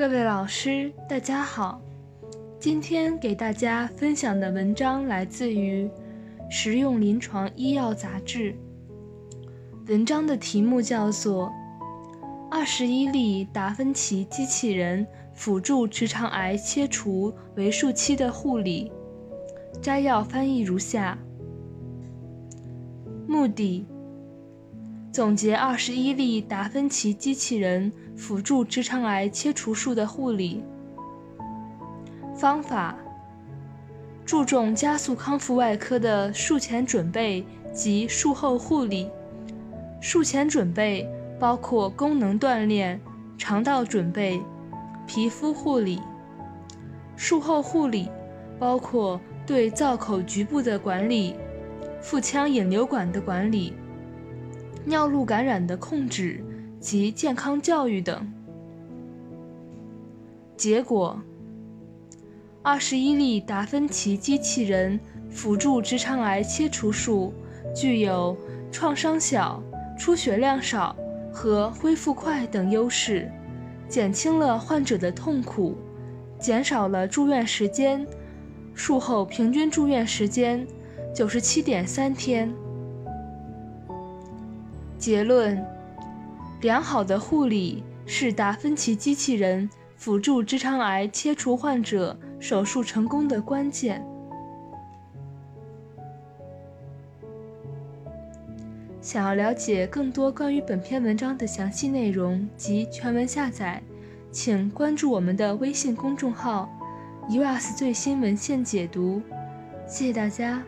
各位老师，大家好。今天给大家分享的文章来自于《实用临床医药杂志》。文章的题目叫做《二十一例达芬奇机器人辅助直肠癌切除为数期的护理》。摘要翻译如下：目的。总结二十一例达芬奇机器人辅助直肠癌切除术的护理方法，注重加速康复外科的术前准备及术后护理。术前准备包括功能锻炼、肠道准备、皮肤护理；术后护理包括对造口局部的管理、腹腔引流管的管理。尿路感染的控制及健康教育等。结果：二十一例达芬奇机器人辅助直肠癌切除术具有创伤小、出血量少和恢复快等优势，减轻了患者的痛苦，减少了住院时间，术后平均住院时间九十七点三天。结论：良好的护理是达芬奇机器人辅助直肠癌切除患者手术成功的关键。想要了解更多关于本篇文章的详细内容及全文下载，请关注我们的微信公众号 “US 最新文献解读”。谢谢大家。